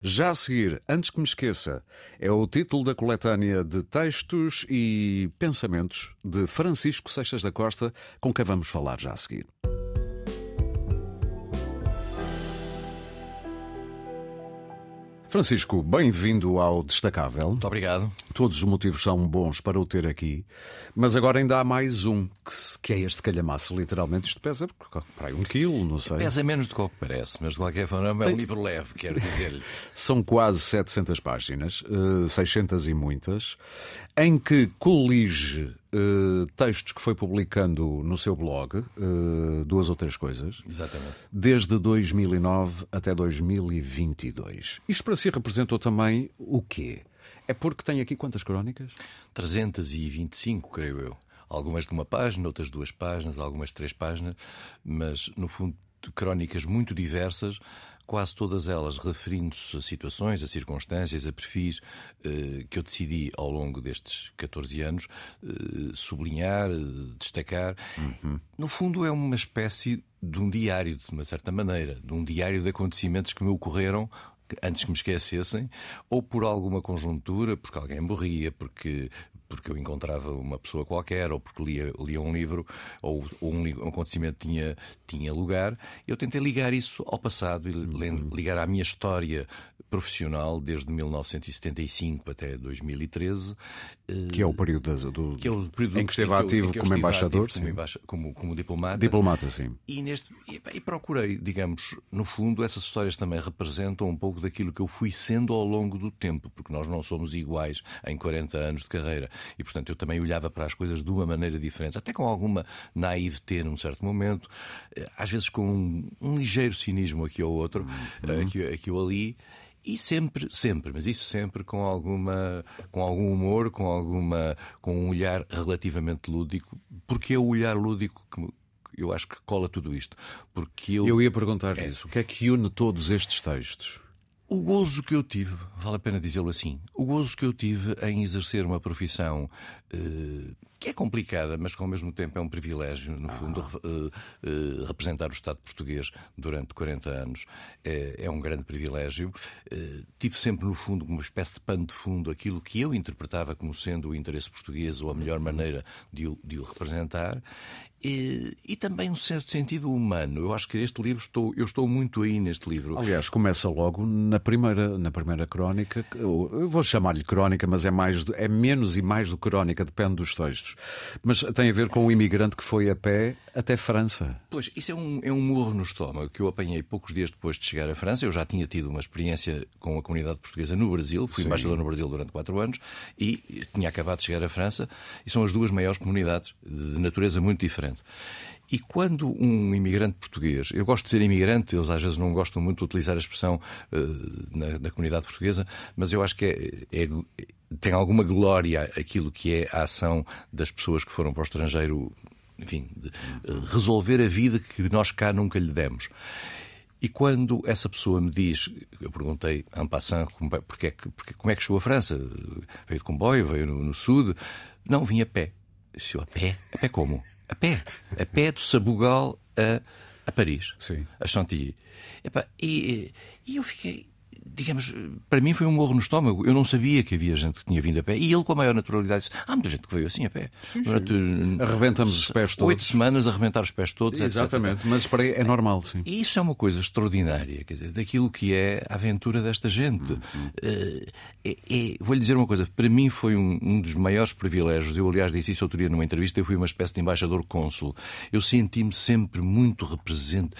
Já a seguir, antes que me esqueça, é o título da coletânea de textos e pensamentos de Francisco Seixas da Costa, com quem vamos falar já a seguir. Francisco, bem-vindo ao Destacável. Muito obrigado. Todos os motivos são bons para o ter aqui, mas agora ainda há mais um, que, se, que é este calhamaço, literalmente. Isto pesa para aí um quilo, não sei. Pesa menos do que o que parece, mas de qualquer forma é um livro leve, quero dizer-lhe. São quase 700 páginas, 600 eh, e muitas, em que colige Uh, textos que foi publicando no seu blog, uh, duas ou três coisas. Exatamente. Desde 2009 até 2022. Isto para si representou também o quê? É porque tem aqui quantas crónicas? 325, creio eu. Algumas de uma página, outras duas páginas, algumas três páginas, mas no fundo crónicas muito diversas, quase todas elas referindo-se a situações, a circunstâncias, a perfis eh, que eu decidi ao longo destes 14 anos eh, sublinhar, destacar. Uhum. No fundo, é uma espécie de um diário, de uma certa maneira, de um diário de acontecimentos que me ocorreram antes que me esquecessem, ou por alguma conjuntura, porque alguém morria, porque porque eu encontrava uma pessoa qualquer, ou porque lia, lia um livro, ou, ou um, um, acontecimento tinha, tinha lugar, eu tentei ligar isso ao passado e uhum. ligar à minha história profissional desde 1975 até 2013. Que é o período, do, que é o período em que esteve ativo como embaixador. Ativo como, como, como, diplomata. Diplomata, sim. E, neste, e, e procurei, digamos, no fundo, essas histórias também representam um pouco daquilo que eu fui sendo ao longo do tempo, porque nós não somos iguais em 40 anos de carreira. E, portanto, eu também olhava para as coisas de uma maneira diferente, até com alguma naivete num certo momento, eh, às vezes com um, um ligeiro cinismo aqui ou outro, uhum. aqui, aqui ou ali. E sempre, sempre, mas isso sempre com alguma, com algum humor, com alguma, com um olhar relativamente lúdico, porque é o olhar lúdico que eu acho que cola tudo isto. Porque eu, eu ia perguntar é. isso. O que é que une todos estes textos? O gozo que eu tive, vale a pena dizê-lo assim, o gozo que eu tive em exercer uma profissão eh, que é complicada, mas que ao mesmo tempo é um privilégio, no fundo, uh, uh, representar o Estado português durante 40 anos é, é um grande privilégio. Uh, tive sempre, no fundo, uma espécie de pano de fundo aquilo que eu interpretava como sendo o interesse português ou a melhor maneira de o, de o representar. E, e, também um certo sentido humano. Eu acho que este livro estou, eu estou muito aí neste livro. Aliás, começa logo na primeira, na primeira crónica. Eu vou chamar-lhe crónica, mas é mais é menos e mais do crónica, depende dos textos. Mas tem a ver com o imigrante que foi a pé até França. Pois, isso é um, é um morro no estômago que eu apanhei poucos dias depois de chegar à França. Eu já tinha tido uma experiência com a comunidade portuguesa no Brasil, fui Sim. embaixador no Brasil durante quatro anos e tinha acabado de chegar à França e são as duas maiores comunidades de natureza muito diferente. E quando um imigrante português, eu gosto de ser imigrante, eles às vezes não gostam muito de utilizar a expressão uh, na, na, comunidade portuguesa, mas eu acho que é, é, tem alguma glória aquilo que é a ação das pessoas que foram para o estrangeiro, enfim, de, uh, resolver a vida que nós cá nunca lhe demos. E quando essa pessoa me diz, eu perguntei en passant, é porque, como é que chegou à França? Veio de comboio, veio no, no sul? Não, vim a pé. Eu, a pé? A pé como? A pé. A pé do Sabugal a, a Paris. Sim. A Chantilly. e, e eu fiquei digamos, para mim foi um morro no estômago. Eu não sabia que havia gente que tinha vindo a pé. E ele, com a maior naturalidade, disse: Há muita gente que veio assim a pé. Sim, Durante Arrebentamos os pés todos. Oito semanas a arrebentar os pés todos. Exatamente, etc. mas para é normal, sim. E isso é uma coisa extraordinária, quer dizer, daquilo que é a aventura desta gente. Uhum. Uh, é, é, Vou-lhe dizer uma coisa: para mim foi um, um, dos maiores privilégios. Eu, aliás, disse isso outro dia numa entrevista. Eu fui uma espécie de embaixador-cônsul. Eu senti-me sempre muito representante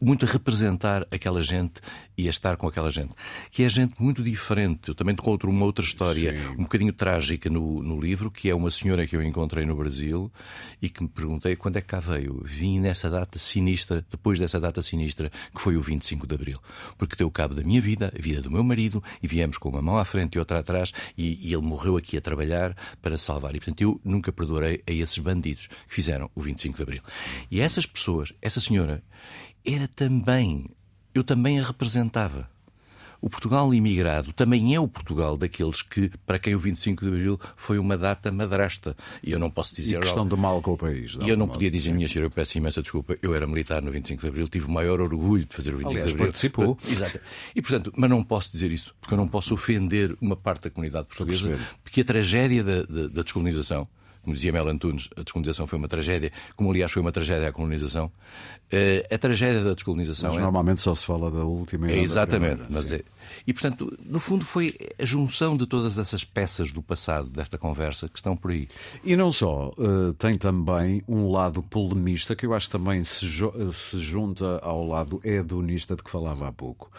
muito a representar aquela gente e a estar com aquela gente. Que é gente muito diferente. Eu também encontro uma outra história Sim. um bocadinho trágica no, no livro, que é uma senhora que eu encontrei no Brasil e que me perguntei quando é que cá veio. Vim nessa data sinistra, depois dessa data sinistra, que foi o 25 de Abril. Porque deu cabo da minha vida, a vida do meu marido, e viemos com uma mão à frente e outra atrás, e, e ele morreu aqui a trabalhar para salvar. E, portanto, eu nunca perdoarei a esses bandidos que fizeram o 25 de Abril. E essas pessoas, essa senhora, era também, eu também a representava. O Portugal imigrado também é o Portugal daqueles que, para quem o 25 de Abril foi uma data madrasta. E eu não posso dizer. E questão de mal com o país. E eu não podia dizer, minha senhora, eu peço imensa desculpa, eu era militar no 25 de Abril, tive o maior orgulho de fazer o 25 Aliás, de Abril. participou. Exato. E, portanto, mas não posso dizer isso, porque eu não posso ofender uma parte da comunidade portuguesa, porque a tragédia da, da, da descolonização como dizia Mel Antunes, a descolonização foi uma tragédia, como aliás foi uma tragédia a colonização. Uh, a tragédia da descolonização. Mas é... normalmente só se fala da última e é, Exatamente. Primeira, mas é... E portanto, no fundo, foi a junção de todas essas peças do passado, desta conversa, que estão por aí. E não só, uh, tem também um lado polemista que eu acho que também se, se junta ao lado hedonista de que falava há pouco.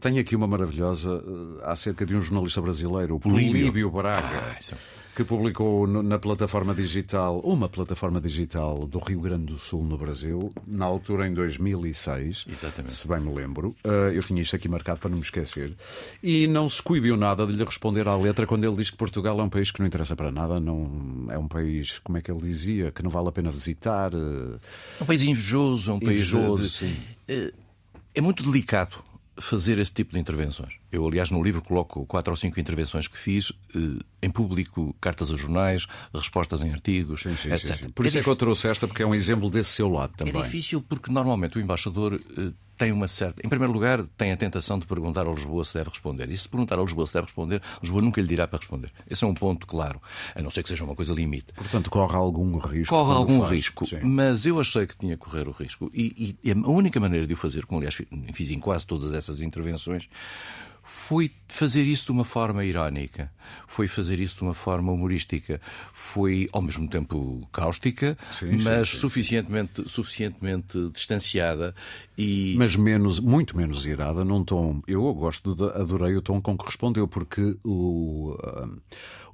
Tenho aqui uma maravilhosa uh, acerca de um jornalista brasileiro, o Políbio Braga. Ah, isso que publicou na plataforma digital, uma plataforma digital do Rio Grande do Sul, no Brasil, na altura em 2006. Exatamente. Se bem me lembro. Eh, eu tinha isto aqui marcado para não me esquecer. E não se coibiu nada de lhe responder à letra quando ele diz que Portugal é um país que não interessa para nada, não é um país, como é que ele dizia, que não vale a pena visitar. Eh, é um país invejoso, é um país invejoso, de... Eh, é muito delicado fazer esse tipo de intervenções. Eu, aliás, no livro coloco quatro ou cinco intervenções que fiz eh, em público, cartas a jornais, respostas em artigos, sim, sim, etc. Sim, Por isso é, é que eu trouxe esta, porque é um exemplo desse seu lado também. É difícil porque normalmente o embaixador eh, tem uma certa. Em primeiro lugar, tem a tentação de perguntar a Lisboa se deve responder. E se perguntar a Lisboa se deve responder, Lisboa nunca lhe dirá para responder. Esse é um ponto claro, a não ser que seja uma coisa limite. Portanto, corre algum risco. Corre algum faz. risco, Sim. mas eu achei que tinha que correr o risco. E, e, a única maneira de o fazer, como aliás fiz em quase todas essas intervenções, foi fazer isso de uma forma irónica, foi fazer isso de uma forma humorística, foi ao mesmo tempo cáustica, sim, mas sim, sim, suficientemente, suficientemente distanciada e mas menos, muito menos irada, num tom. Eu gosto, de, adorei o tom com que respondeu porque o uh,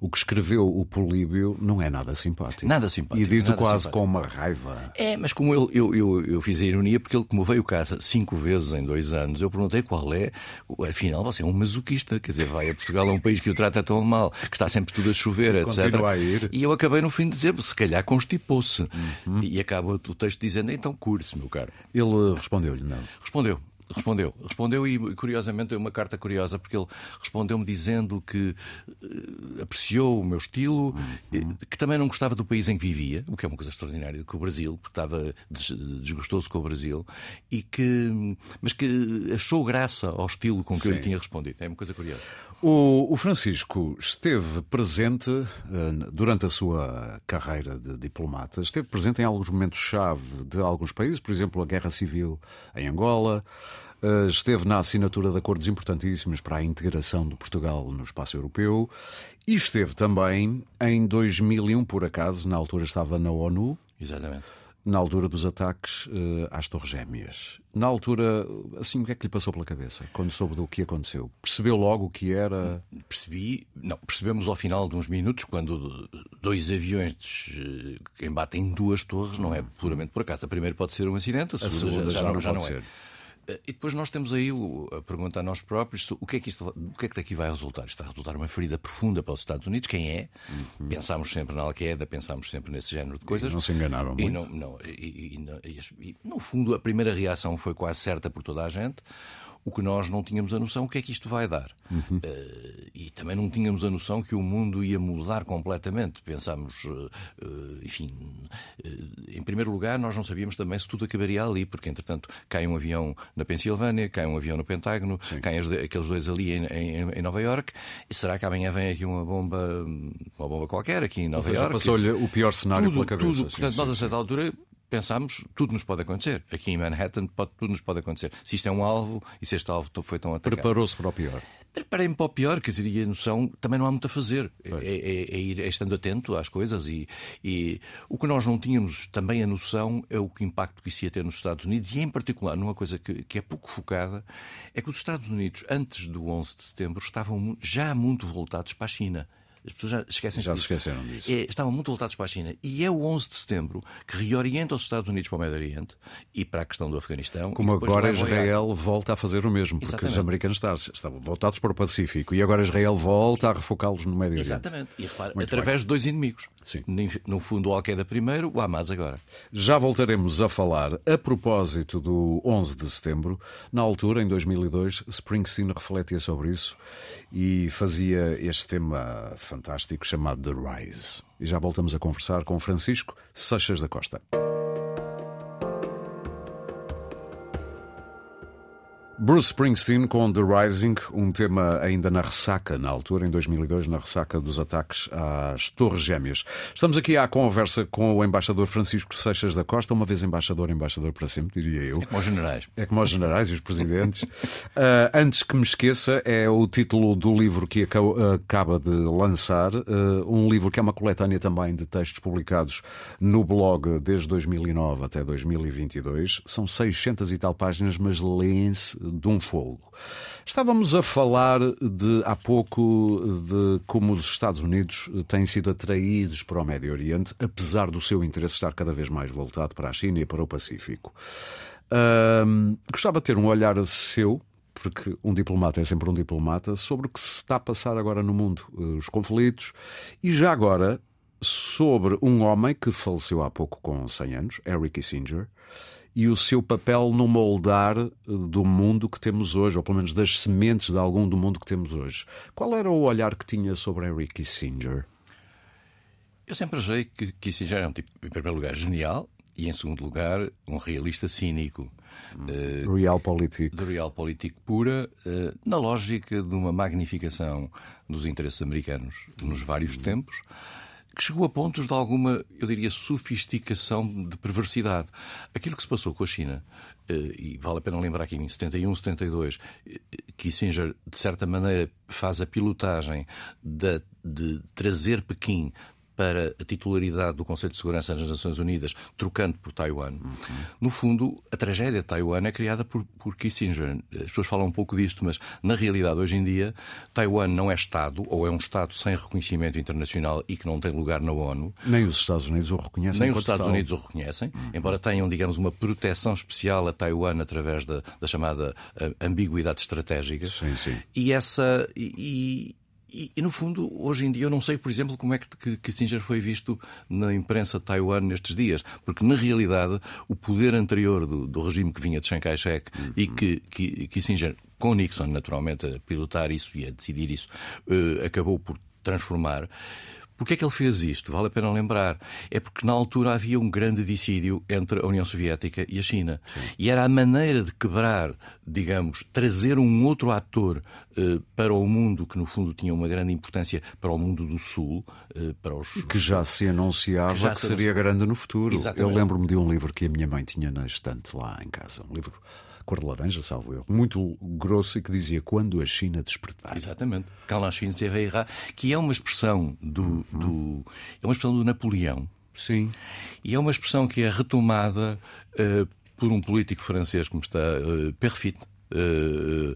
o que escreveu o Políbio não é nada simpático. Nada simpático. E dito quase simpático. com uma raiva. É, mas como ele, eu, eu, eu fiz a ironia, porque ele, como veio cá cinco vezes em dois anos, eu perguntei qual é. Afinal, você é um masoquista, quer dizer, vai a Portugal, é um país que o trata tão mal, que está sempre tudo a chover, etc. A ir. E eu acabei no fim de dizer, se calhar constipou-se. Uhum. E acaba o texto dizendo, então cure-se, meu caro. Ele respondeu-lhe, não? Respondeu. Respondeu. Respondeu e, curiosamente, é uma carta curiosa, porque ele respondeu-me dizendo que uh, apreciou o meu estilo, uhum. que também não gostava do país em que vivia, o que é uma coisa extraordinária, com o Brasil, porque estava des desgostoso com o Brasil, e que, mas que achou graça ao estilo com que Sim. eu lhe tinha respondido. É uma coisa curiosa. O, o, Francisco esteve presente uh, durante a sua carreira de diplomata, esteve presente em alguns momentos-chave de alguns países, por exemplo, a Guerra Civil em Angola, uh, esteve na assinatura de acordos importantíssimos para a integração de Portugal no espaço europeu e esteve também em 2001, por acaso, na altura estava na ONU. Exatamente na altura dos ataques uh, às Torres Gêmeas. Na altura, assim, o que é que lhe passou pela cabeça quando soube do que aconteceu? Percebeu logo o que era? Percebi, não, percebemos ao final de uns minutos, quando dois aviões uh, embatem duas torres, não é puramente por acaso. A primeira pode ser um acidente, a segunda, a segunda já, já, não, já não é. Eh, e depois nós temos aí a pergunta a nós próprios: o que é que, isto, o que, é que daqui vai resultar? Isto vai resultar uma ferida profunda para os Estados Unidos. Quem é? Uhum. Pensámos sempre na Al-Qaeda, pensámos sempre nesse género de coisas. E não se enganaram muito. E, não, não, e, e, no fundo, a primeira reação foi quase certa por toda a gente. O que nós não tínhamos a noção o que é que isto vai dar. Uhum. Uh, e também não tínhamos a noção que o mundo ia mudar completamente. Pensámos, uh, enfim, uh, em primeiro lugar, nós não sabíamos também se tudo acabaria ali, porque entretanto cai um avião na Pensilvânia, cai um avião no Pentágono, Sim. caem aqueles dois ali em, em, em, Nova York. E será que amanhã vem aqui uma bomba, uma bomba qualquer aqui em Nova York? Passou-lhe o pior cenário tudo, pela cabeça. Tudo, portanto, sim, nós a certa altura pensámos, tudo nos pode acontecer. Aqui em Manhattan, pode, tudo nos pode acontecer. Se isto é um alvo e se este alvo foi tão atacado. Preparou-se para o pior. Preparei-me para o pior, quer dizer, e a noção também não há muito a fazer. É, é, é, ir é estando atento às coisas e, e, o que nós não tínhamos também a noção é o que impacto que isso ia ter nos Estados Unidos e, em particular, numa coisa que, que é pouco focada, é que os Estados Unidos, antes do 11 de setembro, estavam já muito voltados para a China. As pessoas já esquecem Já se esqueceram disso. É, estavam muito voltados para a China. E é o 11 de setembro que reorienta os Estados Unidos para o Médio Oriente e para a questão do Afeganistão. Como agora Israel volta a fazer o mesmo, porque Exatamente. os americanos estavam, voltados para o Pacífico e agora Israel volta a refocá-los no Médio Oriente. Exatamente. E repara, Muito através de dois inimigos. Sim. No fundo, o Al-Qaeda primeiro, o Hamas agora. Já voltaremos a falar a propósito do 11 de setembro. Na altura, em 2002, Springsteen refletia sobre isso e fazia este tema fantástico chamado The Rise. E já voltamos a conversar com Francisco Seixas da Costa. Bruce Springsteen com The Rising, um tema ainda na ressaca, na altura, em 2002, na ressaca dos ataques às Torres Gêmeas. Estamos aqui à conversa com o embaixador Francisco Seixas da Costa, uma vez embaixador, embaixador para sempre, diria eu. Como os generais. É como os generais e os presidentes. Uh, antes que me esqueça, é o título do livro que aca- acaba de lançar, uh, um livro que é uma coletânea também de textos publicados no blog desde 2009 até 2022. São 600 e tal páginas, mas leem-se de um fogo. Estávamos a falar de há pouco de como os Estados Unidos têm sido atraídos para o Médio Oriente, apesar do seu interesse estar cada vez mais voltado para a China e para o Pacífico. Gostava de ter um olhar seu, porque um diplomata é sempre um diplomata, sobre o que se está a passar agora no mundo, eh, os conflitos, e já agora sobre um homem que faleceu há pouco com 100 anos, Harry Kissinger, e o seu papel no moldar eh, do mundo que temos hoje, ou pelo menos das sementes de algum do mundo que temos hoje. Qual era o olhar que tinha sobre Harry Kissinger? Eu sempre achei que Kissinger é um tipo, em primeiro lugar, genial e, em segundo lugar, um realista cínico. Eh, Realpolitik. de realpolitik pura, eh, na lógica de uma magnificação dos interesses americanos nos vários tempos, que chegou a pontos de alguma, eu diria, sofisticação de perversidade. Aquilo que se passou com a China, eh, e vale a pena lembrar que em 71, 72, eh, Kissinger, de certa maneira, faz a pilotagem de, de trazer Pequim para a titularidade do Conselho de Segurança das Nações Unidas, trocando por Taiwan. No fundo, a tragédia de Taiwan é criada por, por Kissinger. As pessoas falam um pouco disto, mas na realidade, hoje em dia, Taiwan não é Estado, ou é um Estado sem reconhecimento internacional e que não tem lugar na ONU. Nem os Estados Unidos o reconhecem. Nem os Estados tal. Unidos o reconhecem, embora tenham, digamos, uma proteção especial a Taiwan através da, da chamada eh, ambiguidade estratégica. Sim, sim. E essa. E, e- e, no fundo, hoje em dia, eu não sei, por exemplo, como é que, Kissinger foi visto na imprensa de Taiwan nestes dias. Porque, na realidade, o poder anterior do, do regime que vinha de Chiang Kai-shek e que, que Kissinger, com Nixon, naturalmente, a pilotar isso e a decidir isso, eh, acabou por transformar. Porquê é que ele fez isto? Vale a pena lembrar. É porque na altura havia um grande dissídio entre a União Soviética e a China. E era a maneira de quebrar, digamos, trazer um outro ator eh, para o mundo que no fundo tinha uma grande importância para o mundo do Sul, eh, para os que já se anunciava que, Que já seria grande no futuro. Exatamente. Eu lembro-me de um livro que a minha mãe tinha na estante lá em casa, um livro cor de laranja, salvo eu, muito grosso e que dizia quando a China despertar. Exatamente. Se veira, que é uma expressão do, do é uma expressão do Napoleão. Sim. E é uma expressão que é retomada eh, por um político francês como está uh, Perfit, eh,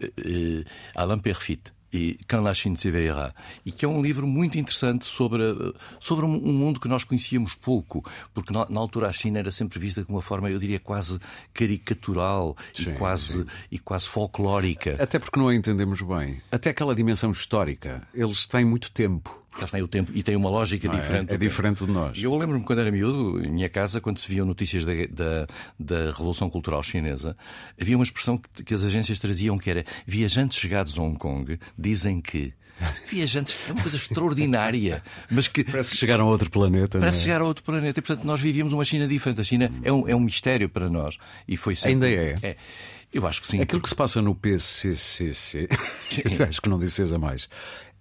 eh, Alain Perfit. E Quand la Chine s'éveillera. E que é um livro muito interessante sobre, eh, sobre um um mundo que nós conhecíamos pouco, porque na, na altura a China era sempre vista de uma forma, eu diria, quase caricatural Sim, e, quase, e quase folclórica. Até porque não a entendemos bem. Até aquela dimensão histórica. Eles têm muito tempo. Está aí o tempo e tem uma lógica não é? diferente. É, tempo. diferente de nós. Eu lembro-me quando era miúdo, em minha casa, quando se viam notícias da, da, da Revolução Cultural Chinesa, havia uma expressão que, que as agências traziam que era viajantes chegados a Hong Kong dizem que. Viajantes é uma coisa extraordinária, mas que Parece que chegaram a outro planeta. parece é? chegar a outro planeta. E, portanto, nós vivíamos uma China diferente. A China é um, é um mistério para nós. E foi sempre- Ainda é? é. Eu acho que sim. Aquilo que se passa no PCCC, acho que não dizes a mais,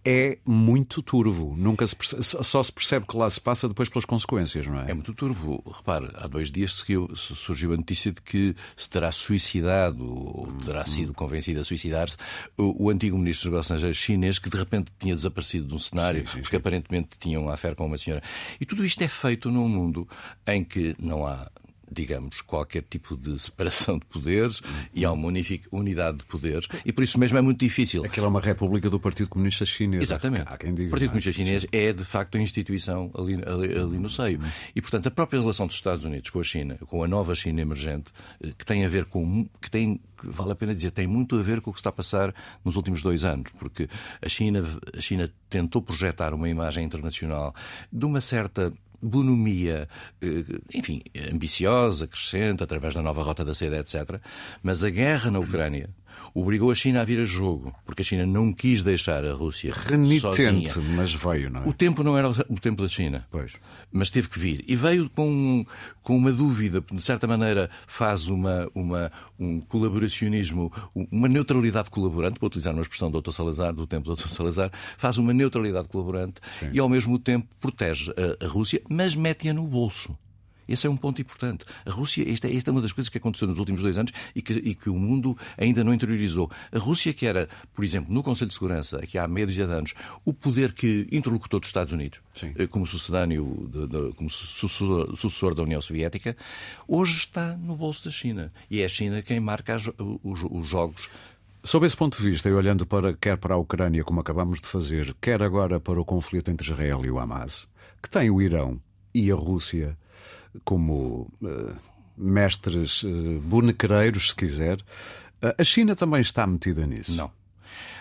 é muito turvo. Nunca se percebe- só se percebe que lá se passa depois pelas consequências, não é? É muito turvo. Repare, há dois dias seguiu- surgiu a notícia de que se terá suicidado ou terá sido convencido a suicidar-se o, o antigo ministro dos Negócios Estrangeiros chinês que de repente tinha desaparecido de um cenário Sim, sim, porque aparentemente tinha uma affaire com uma senhora. E tudo isto é feito num mundo em que não há digamos, qualquer tipo de separação de poderes e há uma unidade de poderes e por isso mesmo é muito difícil. Aquilo é uma república do Partido Comunista Chinês. Exatamente. Há quem diga, o Partido é? Comunista Chinês é de facto a instituição ali, ali, ali, no seio. E portanto a própria relação dos Estados Unidos com a China, com a nova China emergente, eh, que tem a ver com que tem vale a pena dizer, tem muito a ver com o que está a passar nos últimos dois anos, porque a China, a China tentou projetar uma imagem internacional de uma certa bonomia, eh, enfim, ambiciosa, crescente, através da nova rota da seda, etc. Mas a guerra na Ucrânia obrigou a China a vir a jogo, porque a China não quis deixar a Rússia renitente, sozinha. mas veio, não é? O tempo não era o tempo da China, pois. mas teve que vir e veio com, com uma dúvida, de certa maneira faz uma, uma um colaboracionismo, uma neutralidade colaborante, para utilizar uma expressão do Dr. Salazar, do tempo do Dr. Salazar, faz uma neutralidade colaborante Sim. e ao mesmo tempo protege a, a Rússia, mas mete-a no bolso. Esse é um ponto importante. A Rússia, esta, esta é uma das coisas que aconteceu nos últimos dois anos e que, e que o mundo ainda não interiorizou. A Rússia, que era, por exemplo, no Conselho de Segurança, aqui há meia dúzia de anos, o poder que interlocutou dos Estados Unidos, Sim. Eh, como sucedâneo, de, de, como sucessor, sucessor, da União Soviética, hoje está no bolso da China. E é a China quem marca os, os, os jogos Sob esse ponto de vista, e olhando para, quer para a Ucrânia, como acabamos de fazer, quer agora para o conflito entre Israel e o Hamas, que tem o Irão e a Rússia como uh, mestres uh, bonequeiros, se quiser. Uh, a China também está metida nisso? Não.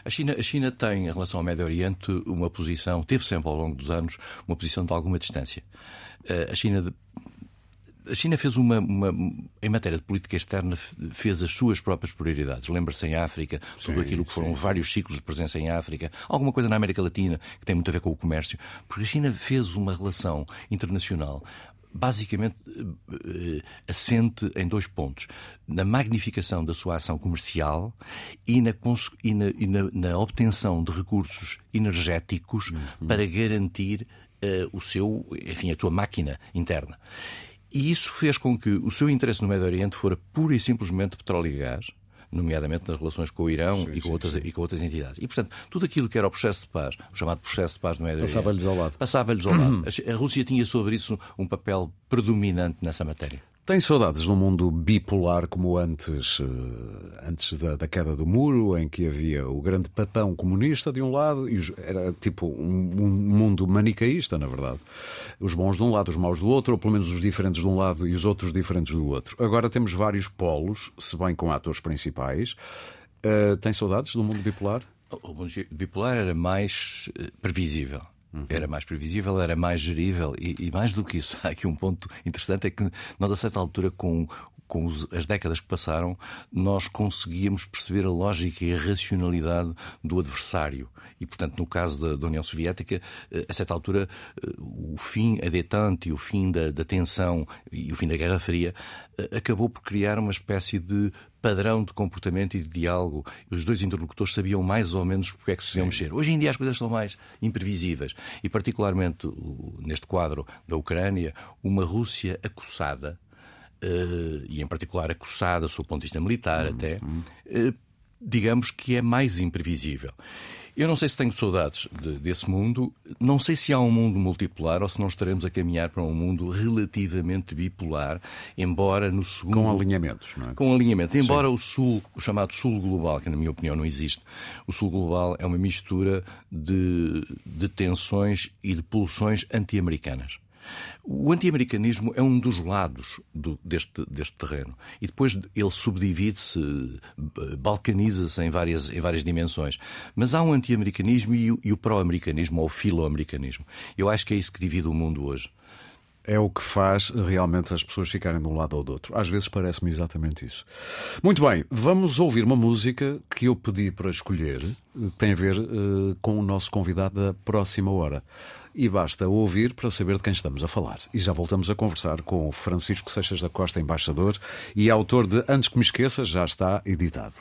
A China, a China tem, em relação ao Médio Oriente, uma posição, teve sempre ao longo dos anos, uma posição de alguma distância. A China a China fez uma, uma, em matéria de política externa, fez as suas próprias prioridades. Lembra-se em África, tudo aquilo que foram sim. vários ciclos de presença em África, alguma coisa na América Latina que tem muito a ver com o comércio, porque a China fez uma relação internacional basicamente uh, assente em dois pontos: na magnificação da sua ação comercial e na, e na, e na, na obtenção de recursos energéticos uhum. para garantir uh, o seu, enfim, a sua máquina interna. E isso fez com que o seu interesse no Médio Oriente fora pura e simplesmente petróleo e gás nomeadamente nas relações com o Irão sim, e, com sim, outras, sim. e com outras entidades. E, portanto, tudo aquilo que era o processo de paz, o chamado processo de paz no Médio Passava-lhes ao lado. Passava-lhes ao lado. A Rússia tinha sobre isso um papel predominante nessa matéria. Tem saudades de um mundo bipolar como antes, eh, antes da, da, queda do muro, em que havia o grande papão comunista de um lado, e era tipo um, um, mundo manicaísta, na verdade. Os bons de um lado, os maus do outro, ou pelo menos os diferentes de um lado e os outros diferentes do outro. Agora temos vários polos, se bem com atores principais. Uh, tem saudades do mundo bipolar? O mundo bipolar era mais eh, previsível. Uhum. Era mais previsível, era mais gerível e, e, mais do que isso, há aqui um ponto interessante: é que nós, a certa altura, com, com os, as décadas que passaram, nós conseguíamos perceber a lógica e a racionalidade do adversário. E, portanto, no caso da, da União Soviética, eh, a certa altura, eh, o fim, a detente, o fim da, da tensão e o fim da Guerra Fria eh, acabou por criar uma espécie de padrão de comportamento e de diálogo. Os dois interlocutores sabiam mais ou menos porque é que se deviam mexer. Hoje em dia as coisas são mais imprevisíveis. E, particularmente neste quadro da Ucrânia, uma Rússia acossada, uh, e em particular acossada, do ponto de vista militar uhum. até, uh, digamos que é mais imprevisível. Eu não sei se tenho saudades de, desse mundo, não sei se há um mundo multipolar ou se não estaremos a caminhar para um mundo relativamente bipolar, embora no segundo. Com alinhamentos, não é? Com alinhamentos. Embora Sim. o Sul, o chamado Sul Global, que na minha opinião não existe, o Sul Global é uma mistura de, de tensões e de pulsões anti-americanas. O anti-americanismo é um dos lados do, deste, deste terreno. E depois ele subdivide-se, balcaniza-se em várias, em várias dimensões. Mas há um anti-americanismo e, e o pró-americanismo, ou o filo-americanismo. Eu acho que é isso que divide o mundo hoje é o que faz realmente as pessoas ficarem de um lado ou do outro. Às vezes parece-me exatamente isso. Muito bem, vamos ouvir uma música que eu pedi para escolher, tem a ver uh, com o nosso convidado da próxima hora e basta ouvir para saber de quem estamos a falar. E já voltamos a conversar com o Francisco Seixas da Costa, embaixador e autor de Antes que me esqueça, já está editado.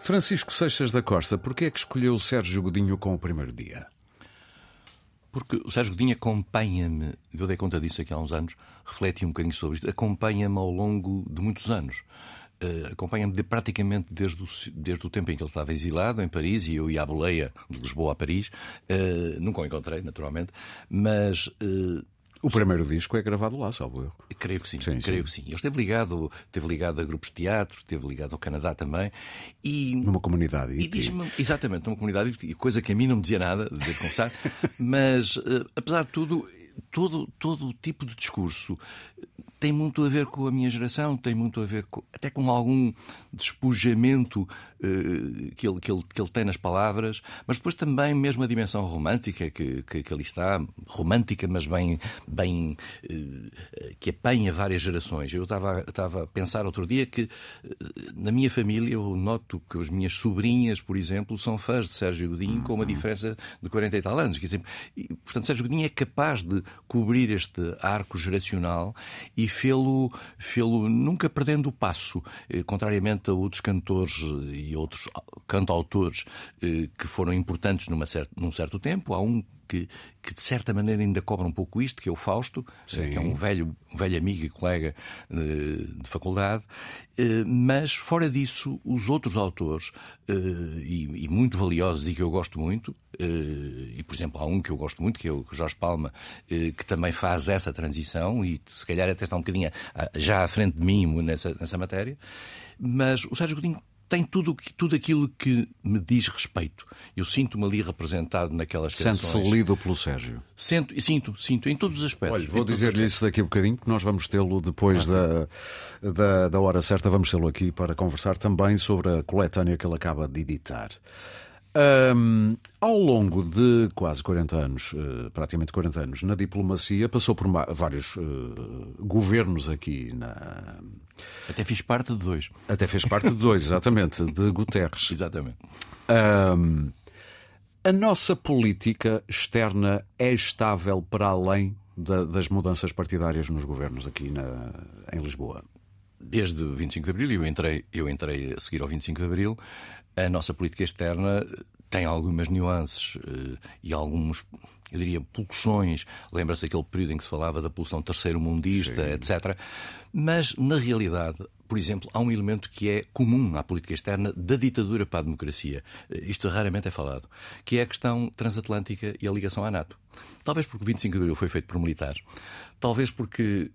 Francisco Seixas da Costa, porquê é que escolheu o Sérgio Godinho com o primeiro dia? Porque o Sérgio Godinho acompanha-me, eu dei conta disso aqui há uns anos, refleti um bocadinho sobre isto, acompanha-me ao longo de muitos anos. uh, acompanha-me de, praticamente desde o, desde o tempo em que ele estava exilado em Paris e eu ia à boleia de Lisboa a Paris. Uh, nunca o encontrei, naturalmente, mas. Uh, o primeiro disco é gravado lá, salvo eu. Creio que sim, sim creio sim. que sim. Ele esteve ligado, esteve ligado a grupos de teatro, esteve ligado ao Canadá também. E, numa comunidade. E, e exatamente, numa comunidade, coisa que a mim não me dizia nada, de confessar, mas uh, apesar de tudo, todo, todo o tipo de discurso tem muito a ver com a minha geração, tem muito a ver com, até com algum despojamento uh, que, ele, que, ele, que ele tem nas palavras, mas depois também mesmo a dimensão romântica que, que, que ali está, romântica, mas bem, bem uh, que apanha várias gerações. Eu estava, estava a pensar outro dia que uh, na minha família eu noto que as minhas sobrinhas, por exemplo, são fãs de Sérgio Godinho com uma diferença de 40 e tal anos. E, portanto, Sérgio Godinho é capaz de cobrir este arco geracional e fê-lo fê nunca perdendo o passo, eh, contrariamente a outros cantores eh, e outros cantautores eh, que foram importantes numa certa, num certo tempo. Há um que, que, de certa maneira ainda cobra um pouco isto, que é o Fausto, Sim. que é um velho, um velho amigo e colega de, de faculdade. Mas, fora disso, os outros autores, e, e, muito valiosos e que eu gosto muito, e por exemplo, há um que eu gosto muito, que é o Jorge Palma, que também faz essa transição e se calhar até está um bocadinho já à frente de mim nessa, nessa matéria. Mas o Sérgio Godinho tem tudo, tudo aquilo que me diz respeito. Eu sinto-me ali representado naquelas canções. Sente-se lido pelo Sérgio? Sinto, sinto, sinto, em todos os aspectos. Olha, vou dizer-lhe isso daqui a bocadinho, porque nós vamos tê-lo depois ah, da, da, da hora certa, vamos tê-lo aqui para conversar também sobre a coletânea que ele acaba de editar. Um, ao longo de quase 40 anos, uh, praticamente 40 anos, na diplomacia, passou por vários uh, governos aqui na. Até fiz parte de dois. Até fez parte de dois, exatamente, de Guterres. Exatamente. Um, a nossa política externa é estável para além da, das mudanças partidárias nos governos aqui na, em Lisboa? Desde o 25 de Abril, eu entrei, eu entrei a seguir ao 25 de Abril, a nossa política externa tem algumas nuances uh, e alguns, eu diria, pulsões. Lembra-se aquele período em que se falava da pulsão terceiro-mundista, etc. Mas, na realidade, por exemplo, há um elemento que é comum à política externa da ditadura para a democracia. Uh, isto raramente é falado, que é a questão transatlântica e a ligação à NATO. Talvez porque o 25 de abril foi feito por militares, talvez porque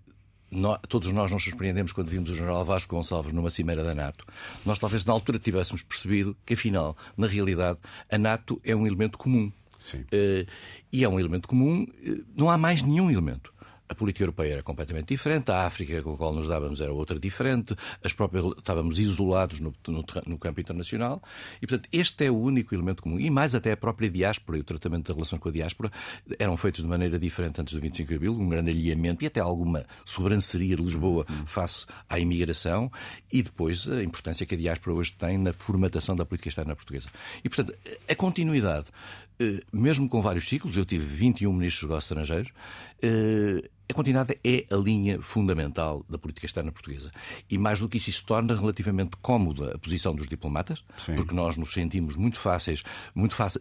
nós, todos nós nos surpreendemos quando vimos o general Vasco Gonçalves numa cimeira da NATO. Nós talvez na altura tivéssemos percebido que, afinal, na realidade, a NATO é um elemento comum. Uh, e é um elemento comum, uh, não há mais nenhum elemento. A política europeia era completamente diferente, a África com a qual nos dávamos era outra diferente, as próprias, estávamos isolados no, no, no, campo internacional e, portanto, este é o único elemento comum. E mais até a própria diáspora e o tratamento da relação com a diáspora eram feitos de maneira diferente antes do 25 de Abril, um grande alinhamento e até alguma sobranceria de Lisboa face à imigração e depois a importância que a diáspora hoje tem na formatação da política externa portuguesa. E, portanto, a continuidade, eh, mesmo com vários ciclos, eu tive 21 ministros dos negócios estrangeiros, eh, a continuidade é a linha fundamental da política externa portuguesa. E mais do que isso, isso torna relativamente cómoda a posição dos diplomatas, Sim. porque nós nos sentimos muito fáceis, muito fácil,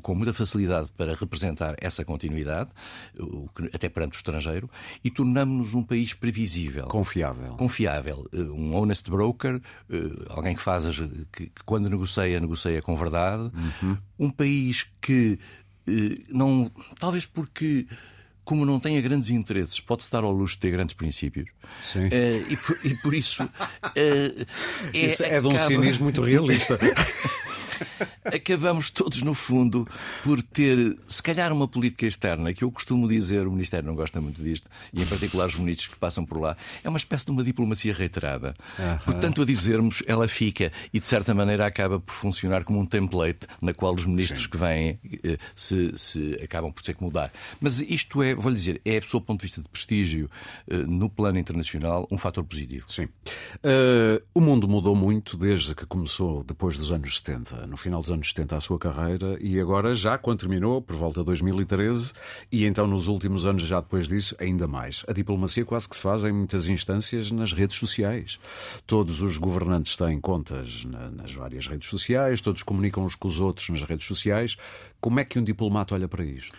com muita facilidade para representar essa continuidade, até perante o estrangeiro, e tornamos-nos um país previsível. Confiável. Confiável. Eh, um honest broker, eh, alguém que faz, que, quando negocia, negocia com verdade. Uhum. Um país que eh, não. Talvez porque como não tenha grandes interesses, pode-se dar ao luxo de ter grandes princípios. Sim. Uh, e, por, e, por, isso. Uh, é, isso é de um acaba... cinismo muito realista. acabamos todos, no fundo, por ter, se calhar, uma política externa, que eu costumo dizer, o Ministério não gosta muito disto, e em particular os ministros que passam por lá, é uma espécie de uma diplomacia reiterada. Uhum. Portanto, a dizermos, ela fica e, de certa maneira, acaba por funcionar como um template na qual os ministros Sim. que vêm eh, se, se, acabam por ter que mudar. Mas isto é, vou-lhe dizer, é, sob o ponto de vista de prestígio, eh, no plano internacional, um fator positivo. Sim. Uh, o mundo mudou muito desde que começou, depois dos anos 70, no final dos anos 70 a sua carreira e agora já quando terminou, por volta de 2013, e então nos últimos anos, já depois disso, ainda mais. A diplomacia quase que se faz em muitas instâncias nas redes sociais. Todos os governantes têm contas nas várias redes sociais, todos comunicam uns com os outros nas redes sociais. Como é que um diplomata olha para isto?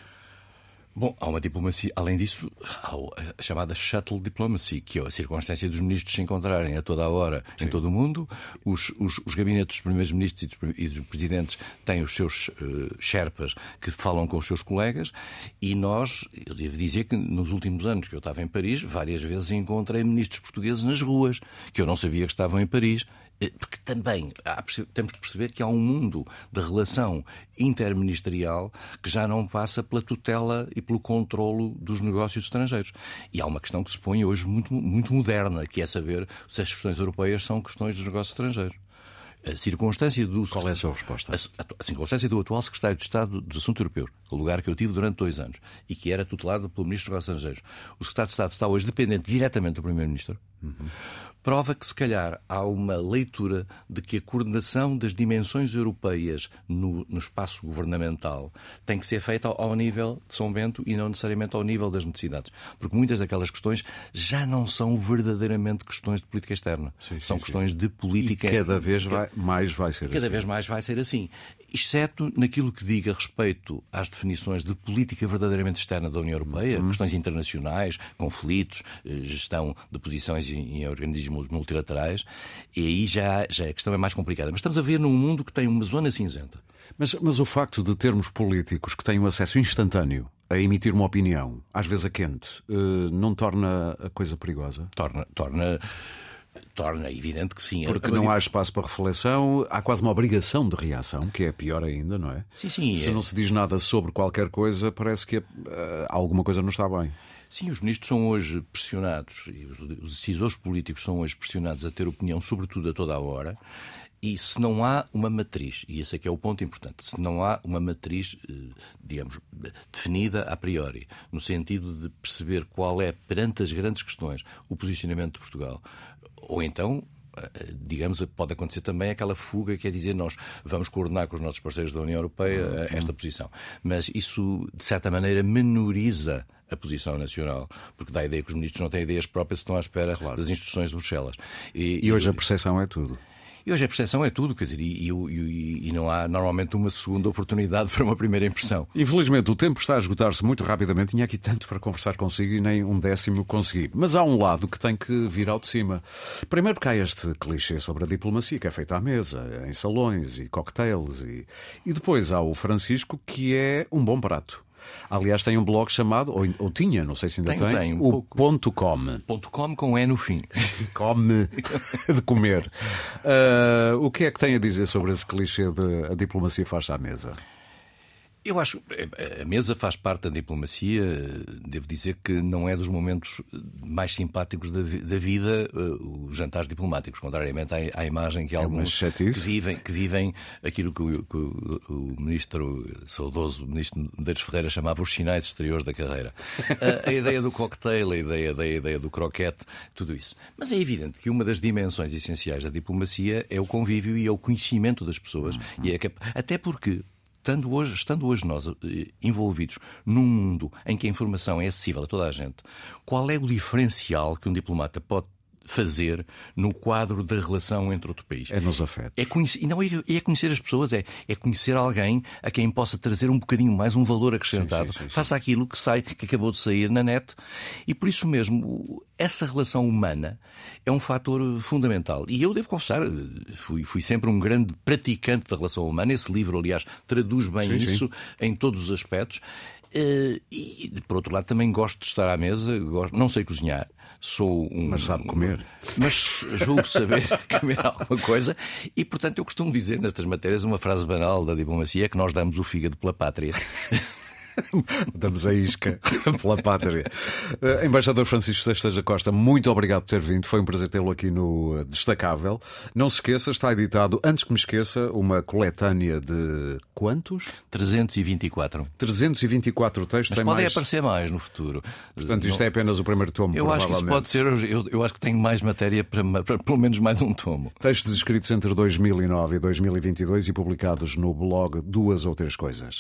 Bom, há uma diplomacia, além disso, há a chamada shuttle diplomacy, que é a circunstância dos ministros se encontrarem a toda a hora Sim. em todo o mundo. Os, os, os gabinetes dos primeiros ministros e dos, e dos, presidentes têm os seus uh, sherpas que falam com os seus colegas e nós, eu devo dizer que nos últimos anos que eu estava em Paris, várias vezes encontrei ministros portugueses nas ruas, que eu não sabia que estavam em Paris eh, porque também há, temos que perceber que há um mundo de relação interministerial que já não passa pela tutela e pelo controlo dos negócios estrangeiros. E há uma questão que se põe hoje muito, muito moderna, que é saber se as questões europeias são questões dos negócios estrangeiros. A circunstância do. Qual é a sua resposta? A, a, circunstância do atual secretário de Estado dos Assuntos Europeus, o lugar que eu tive durante dois anos e que era tutelado pelo Ministro dos Negócios Estrangeiros. O secretário de Estado está hoje dependente diretamente do Primeiro-Ministro. Uhum prova que, se calhar, há uma leitura de que a coordenação das dimensões europeias no, no espaço governamental tem que ser feita ao, ao, nível de São Bento e não necessariamente ao nível das necessidades. Porque muitas daquelas questões já não são verdadeiramente questões de política externa. Sim, são sim, questões sim. de política. E cada vez vai, mais vai ser cada assim. Cada vez mais vai ser assim exceto naquilo que diga respeito às definições de política verdadeiramente externa da União Europeia, uhum. questões internacionais, conflitos, eh, gestão de posições em, organismos multilaterais, e aí já, já a questão é mais complicada. Mas estamos a ver num mundo que tem uma zona cinzenta. Mas, mas o facto de termos políticos que têm um acesso instantâneo a emitir uma opinião, às vezes a quente, eh, não torna a coisa perigosa? Torna. torna torna evidente que sim. Porque não há espaço para reflexão, há quase uma obrigação de reação, que é pior ainda, não é? Sim, sim. Se é... não se diz nada sobre qualquer coisa, parece que uh, alguma coisa não está bem. Sim, os ministros são hoje pressionados, e os decisores políticos são hoje pressionados a ter opinião, sobretudo a toda a hora. E se não há uma matriz, e esse é que é o ponto importante, se não há uma matriz, eh, digamos, definida a priori, no sentido de perceber qual é, perante as grandes questões, o posicionamento de Portugal, ou então digamos, pode acontecer também aquela fuga, que é dizer nós vamos coordenar com os nossos parceiros da União Europeia eh, esta posição. Mas isso, de certa maneira, menoriza a posição nacional, porque dá a ideia que os ministros não têm ideias próprias, estão à espera claro. das instruções de Bruxelas. E, e hoje e... a percepção é tudo. E hoje a percepção é tudo, quer dizer, e, e, e, não há normalmente uma segunda oportunidade para uma primeira impressão. Infelizmente, o tempo está a esgotar-se muito rapidamente. Tinha aqui tanto para conversar consigo e nem um décimo consegui. Mas há um lado que tem que vir ao de cima. Primeiro, porque há este clichê sobre a diplomacia que é feita à mesa, em salões e cocktails. E, e depois há o Francisco, que é um bom prato. Aliás, tem um blog chamado, ou, ou tinha, não sei se ainda tem, tem, tem um o ponto .com. Ponto .com com E no fim. Come de comer. Uh, o que é que tem a dizer sobre esse clichê de a diplomacia faz à mesa? Eu acho a mesa faz parte da diplomacia. Devo dizer que não é dos momentos mais simpáticos da, vida uh, os jantares diplomáticos, contrariamente à, à imagem que é alguns que vivem, que vivem aquilo que o, que o, ministro saudoso, o ministro Medeiros Ferreira, chamava os sinais exteriores da carreira. A, a ideia do cocktail, a ideia, a ideia do croquete, tudo isso. Mas é evidente que uma das dimensões essenciais da diplomacia é o convívio e é o conhecimento das pessoas. Uhum. E é, até porque estando hoje, estando hoje nós eh, envolvidos num mundo em que a informação é acessível a toda a gente, qual é o diferencial que um diplomata pode fazer no quadro da relação entre outro país. É nos afetos. É conhecer, não, é, é conhecer as pessoas, é, é conhecer alguém a quem possa trazer um bocadinho mais um valor acrescentado. Sim, sim, sim, Faça aquilo que sai, que acabou de sair na net. E por isso mesmo, essa relação humana é um fator fundamental. E eu devo confessar, fui, fui sempre um grande praticante da relação humana. Esse livro, aliás, traduz bem isso em todos os aspectos. Uh, e, por outro lado, também gosto de estar à mesa, gosto, não sei cozinhar, sou um. Mas sabe comer. Mas julgo saber comer alguma coisa, e portanto eu costumo dizer nestas matérias uma frase banal da diplomacia: que nós damos o fígado pela pátria. Damos a isca pela pátria. Uh, Embaixador Francisco Seixas da Costa, muito obrigado por ter vindo. Foi um prazer tê-lo aqui no Destacável. Não se esqueça, está editado, antes que me esqueça, uma coletânea de quantos? 324. 324 textos. Mas podem mais... aparecer mais no futuro. Portanto, isto Não... é apenas o primeiro tomo. Eu acho que isso pode ser. Eu, eu acho que tenho mais matéria para, para pelo menos mais um tomo. Textos escritos entre 2009 e 2022 e publicados no blog Duas ou Três Coisas.